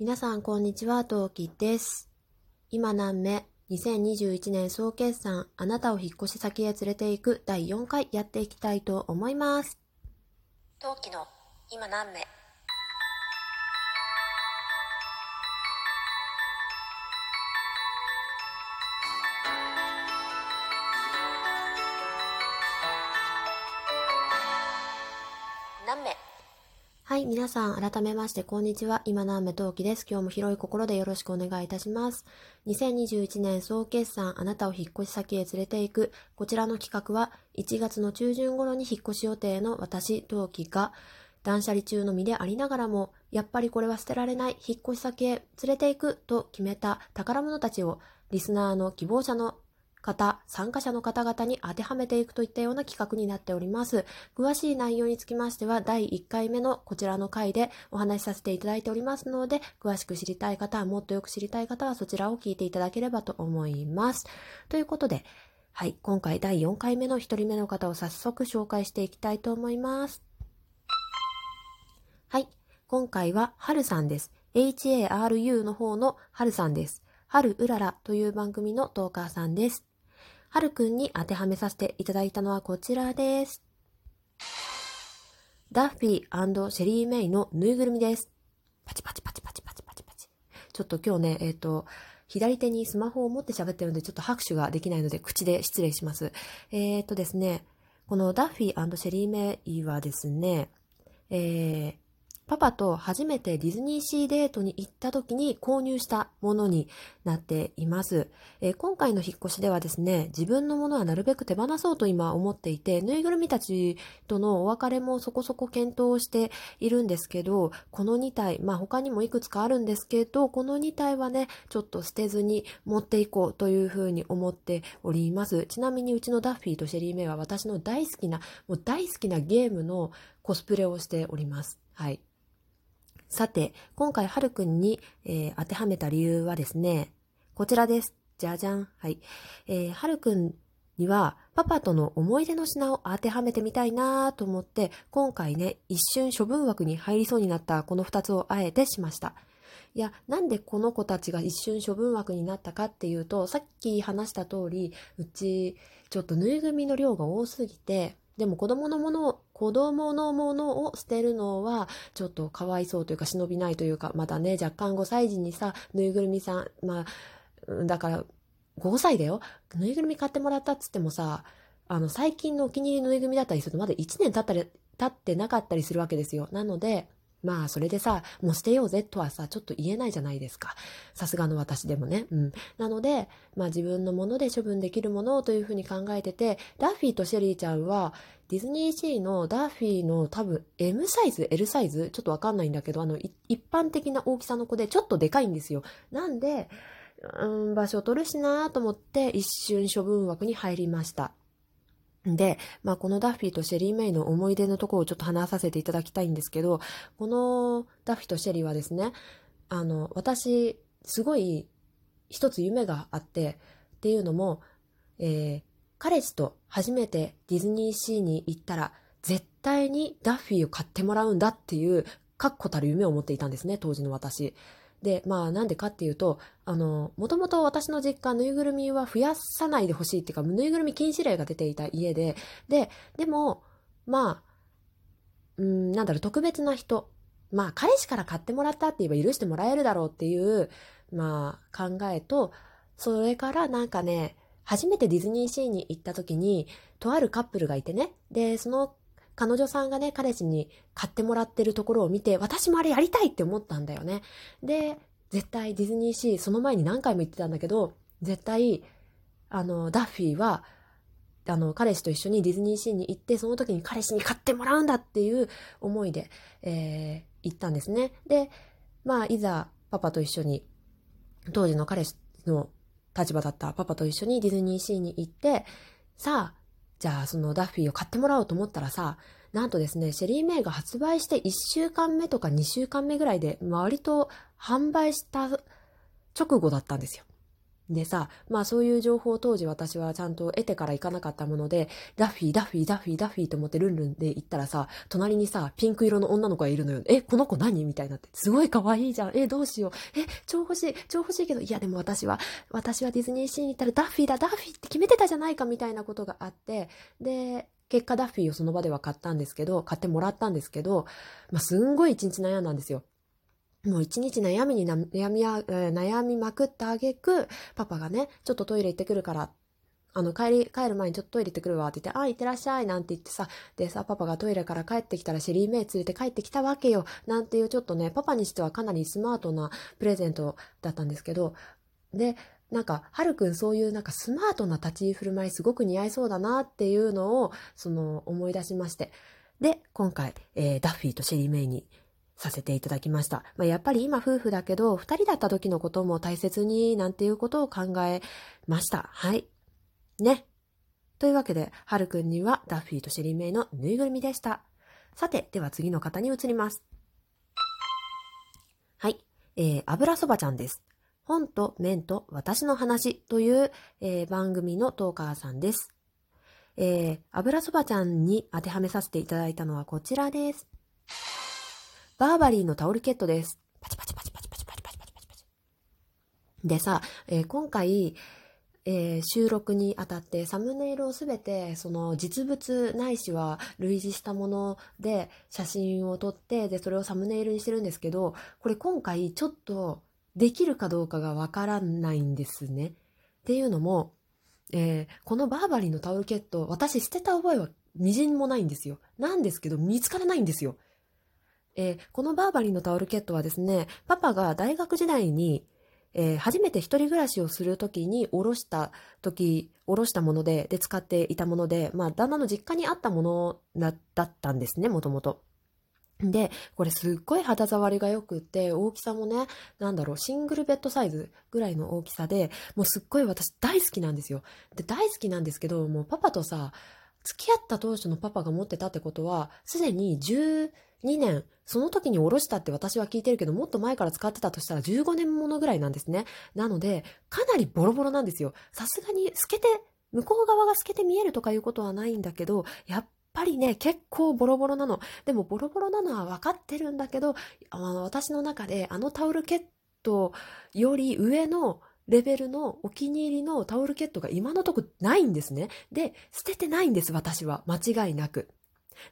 皆さん、こんにちは、トウキです。今何目 ?2021 年総決算、あなたを引っ越し先へ連れて行く第4回やっていきたいと思います。トウキの今何目はい、皆さん、改めまして、こんにちは。今何目トウキです。今日も広い心でよろしくお願いいたします。2021年総決算、あなたを引っ越し先へ連れて行く。こちらの企画は、1月の中旬頃に引っ越し予定の私、トウキが、断捨離中の身でありながらも、やっぱりこれは捨てられない、引っ越し先へ連れて行くと決めた宝物たちを、リスナーの希望者の方、参加者の方々に当てはめていくといったような企画になっております。詳しい内容につきましては、第1回目のこちらの回でお話しさせていただいておりますので、詳しく知りたい方、もっとよく知りたい方はそちらを聞いていただければと思います。ということで、はい、今回第4回目の1人目の方を早速紹介していきたいと思います。はい。今回は、はるさんです。HARU の方のはるさんです。はるうららという番組のトーカーさんです。はるくんに当てはめさせていただいたのはこちらです。ダッフィーシェリーメイのぬいぐるみです。パチパチパチパチパチパチパチ。ちょっと今日ね、えっ、と、左手にスマホを持って喋ってるので、ちょっと拍手ができないので、口で失礼します。えっ、とですね、このダッフィーシェリーメイはですね、えー、パパと初めてディズニーシーデートに行った時に購入したものになっています。えー今回の引っ越しではですね、自分のものはなるべく手放そうと今思っていて、ぬいぐるみたちとのお別れもそこそこ検討しているんですけど、この2体、まあ他にもいくつかあるんですけど、この2体はね、ちょっと捨てずに持っていこうというふうに思っております。ちなみにうちのダッフィーとシェリーメイは私の大好きな、もう大好きなゲームのコスプレをしております。はい。さて、今回、はるくんに、えー当てはめた理由はですね、こちらです。じゃじゃん。はい。えーはるくんには、パパとの思い出の品を当てはめてみたいなと思って、今回ね、一瞬処分枠に入りそうになったこの二つをあえてしました。いや、なんでこの子たちが一瞬処分枠になったかっていうと、さっき話した通り、うち、ちょっとぬいぐるみの量が多すぎて、でも子供のものを、子供のものを捨てるのは、ちょっとかわいそうというか、忍びないというか、まだね、若干5歳児にさ、ぬいぐるみさん、まあ、だから、5歳だよ。ぬいぐるみ買ってもらったっつってもさ、あの、最近のお気に入りのぬいぐるみだったりすると、まだ1年経ったり、経ってなかったりするわけですよ。なので、まあ、それでさ、もう捨てようぜとはさ、ちょっと言えないじゃないですか。さすがの私でもね。うん。なので、まあ自分のもので処分できるものをというふうに考えてて、ダッフィーとシェリーちゃんは、ディズニーシーのダッフィーの多分 M サイズ ?L サイズ？ちょっとわかんないんだけど、あの、一般的な大きさの子でちょっとでかいんですよ。なんで、うん、場所取るしなと思って一瞬処分枠に入りました。で、まあ、このダッフィーとシェリー・メイの思い出のところをちょっと話させていただきたいんですけど、このダッフィーとシェリーはですね、あの、私、すごい一つ夢があって、っていうのも、えー彼氏と初めてディズニーシーに行ったら、絶対にダッフィーを買ってもらうんだっていう、確固たる夢を持っていたんですね、当時の私。で、まあなんでかっていうと、あの、もともと私の実家、ぬいぐるみは増やさないでほしいっていうか、ぬいぐるみ禁止令が出ていた家で、で、でも、まあ、うん、なんだろう、特別な人。まあ、彼氏から買ってもらったって言えば許してもらえるだろうっていう、まあ、考えと、それからなんかね、初めてディズニーシーに行った時に、とあるカップルがいてね、で、その彼女さんがね、彼氏に買ってもらってるところを見て、私もあれやりたいって思ったんだよね。で、絶対ディズニーシー、その前に何回も言ってたんだけど、絶対、あの、ダッフィーは、あの、彼氏と一緒にディズニーシーに行って、その時に彼氏に買ってもらうんだっていう思いで、えー行ったんですね。で、まあ、いざ、パパと一緒に、当時の彼氏の立場だったパパと一緒にディズニーシーに行って、さあ、じゃあそのダッフィーを買ってもらおうと思ったらさ、なんとですね、シェリー・メイが発売して1週間目とか2週間目ぐらいで、割と販売した直後だったんですよ。でさ、まあそういう情報を当時私はちゃんと得てから行かなかったもので、ダッフィー、ダッフィー、ダッフィー、ダッフィーと思ってルンルンで行ったらさ、隣にさ、ピンク色の女の子がいるのよ。え、この子何？みたいになって。すごい可愛いじゃん。え、どうしよう。え、超欲しい、超欲しいけど、いやでも私は、私はディズニーシーに行ったらダッフィーだ、ダッフィーって決めてたじゃないかみたいなことがあって、で、結果ダッフィーをその場では買ったんですけど、買ってもらったんですけど、まあすんごい一日悩んだんですよ。もう一日悩みに悩みや、悩みまくったあげく、パパがね、ちょっとトイレ行ってくるから、あの、帰り、帰る前にちょっとトイレ行ってくるわって言って、あ、行ってらっしゃいなんて言ってさ、でさ、パパがトイレから帰ってきたらシェリーメイ連れて帰ってきたわけよ。なんていうちょっとね、パパにしてはかなりスマートなプレゼントだったんですけど、で、なんか、はるくんそういうなんかスマートな立ち居振る舞いすごく似合いそうだなっていうのを、その、思い出しまして。で、今回、えーダッフィーとシェリーメイにさせていただきました。まあ、やっぱり今夫婦だけど、二人だった時のことも大切になんていうことを考えました。はい。ね。というわけで、はるくんにはダッフィーとシェリーメイのぬいぐるみでした。さて、では次の方に移ります。はい。えー、油そばちゃんです。本と麺と私の話という、えー番組のトーカーさんです。えー、油そばちゃんに当てはめさせていただいたのはこちらです。バーバリーのタオルケットです。パチパチパチパチパチパチパチパチパチパチ。でさ、えー今回、えー収録にあたってサムネイルをすべてその実物ないしは類似したもので写真を撮ってでそれをサムネイルにしてるんですけどこれ今回ちょっとできるかどうかがわからないんですね。っていうのも、えーこのバーバリーのタオルケット私捨てた覚えはみじんもないんですよ。なんですけど見つからないんですよ。えーこのバーバリーのタオルケットはですね、パパが大学時代に、えー初めて一人暮らしをするときにおろした時、おろしたもので、で使っていたもので、まあ、旦那の実家にあったものだったんですね、もともと。で、これすっごい肌触りが良くって、大きさもね、なんだろう、シングルベッドサイズぐらいの大きさで、もうすっごい私大好きなんですよ。で、大好きなんですけど、もうパパとさ、付き合った当初のパパが持ってたってことは、すでに10 2年、その時におろしたって私は聞いてるけど、もっと前から使ってたとしたら15年ものぐらいなんですね。なので、かなりボロボロなんですよ。さすがに透けて、向こう側が透けて見えるとかいうことはないんだけど、やっぱりね、結構ボロボロなの。でもボロボロなのは分かってるんだけど、あの私の中であのタオルケットより上のレベルのお気に入りのタオルケットが今のとこないんですね。で、捨ててないんです、私は。間違いなく。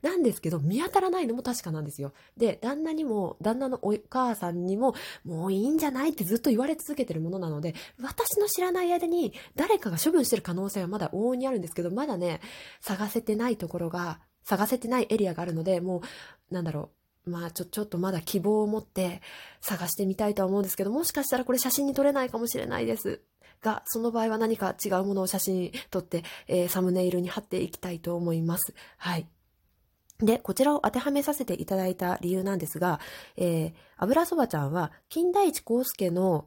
なんですけど、見当たらないのも確かなんですよ。で、旦那にも、旦那のお母さんにも、もういいんじゃないってずっと言われ続けてるものなので、私の知らない間に誰かが処分してる可能性はまだ往々にあるんですけど、まだね、探せてないところが、探せてないエリアがあるので、もう、なんだろう、まあちょ、ちょっとまだ希望を持って探してみたいとは思うんですけど、もしかしたらこれ写真に撮れないかもしれないです。が、その場合は何か違うものを写真に撮って、えーサムネイルに貼っていきたいと思います。はい。で、こちらを当てはめさせていただいた理由なんですが、えー、油そばちゃんは、金田一耕介の、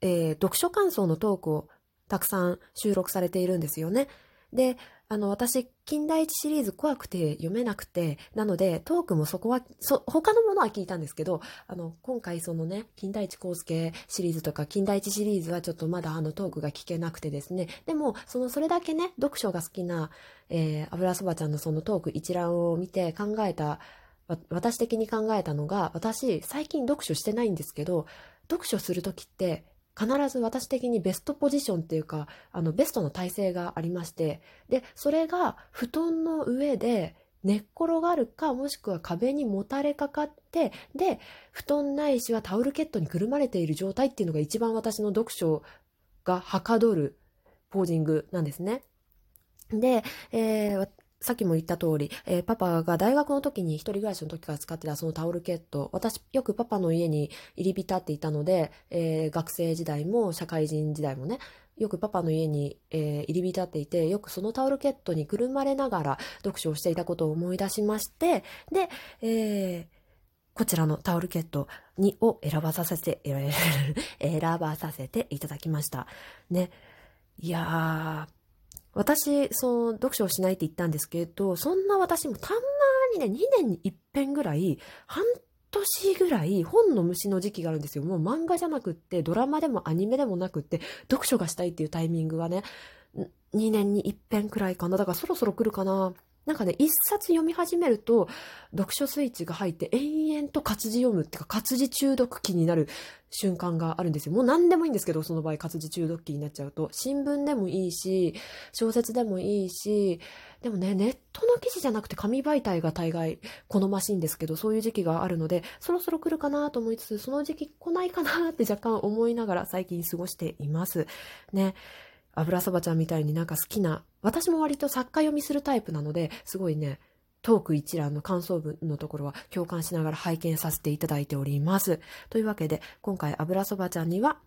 えー読書感想のトークをたくさん収録されているんですよね。で、あの、私、金田一シリーズ怖くて読めなくて、なので、トークもそこは、そ、他のものは聞いたんですけど、あの、今回そのね、金田一耕介シリーズとか、金田一シリーズはちょっとまだあのトークが聞けなくてですね、でも、その、それだけね、読書が好きな、えー、油そばちゃんのそのトーク一覧を見て考えた、私的に考えたのが、私、最近読書してないんですけど、読書するときって、必ず私的にベストポジションっていうか、あの、ベストの体勢がありまして、で、それが布団の上で寝っ転がるか、もしくは壁にもたれかかって、で、布団ないしはタオルケットにくるまれている状態っていうのが一番私の読書がはかどるポージングなんですね。で、えーさっきも言った通り、えーパパが大学の時に一人暮らしの時から使ってたそのタオルケット、私よくパパの家に入り浸っていたので、えー学生時代も社会人時代もね、よくパパの家に、えー入り浸っていて、よくそのタオルケットにくるまれながら読書をしていたことを思い出しまして、で、えーこちらのタオルケットにを選ばさせて、選ばさせていただきました。ね。いやー、私、その、読書をしないって言ったんですけど、そんな私もたまにね、2年に一遍ぐらい、半年ぐらい本の虫の時期があるんですよ。もう漫画じゃなくって、ドラマでもアニメでもなくって、読書がしたいっていうタイミングはね、2年に一遍くらいかな。だからそろそろ来るかな。なんかね、一冊読み始めると、読書スイッチが入って延々と活字読むっていうか、活字中毒期になる瞬間があるんですよ。もう何でもいいんですけど、その場合活字中毒期になっちゃうと。新聞でもいいし、小説でもいいし、でもね、ネットの記事じゃなくて紙媒体が大概好ましいんですけど、そういう時期があるので、そろそろ来るかなと思いつつ、その時期来ないかなって若干思いながら最近過ごしています。ね。油そばちゃんみたいになんか好きな、私も割と作家読みするタイプなので、すごいね、トーク一覧の感想文のところは共感しながら拝見させていただいております。というわけで、今回油そばちゃんには、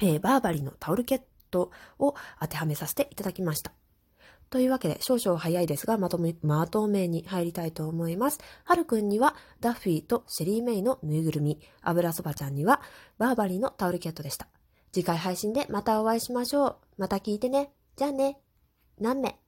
えー、バーバリーのタオルケットを当てはめさせていただきました。というわけで、少々早いですが、まとめ、まとめに入りたいと思います。はるくんには、ダッフィーとシェリーメイのぬいぐるみ、油そばちゃんには、バーバリーのタオルケットでした。次回配信でまたお会いしましょう。また聞いてね。じゃあね。何名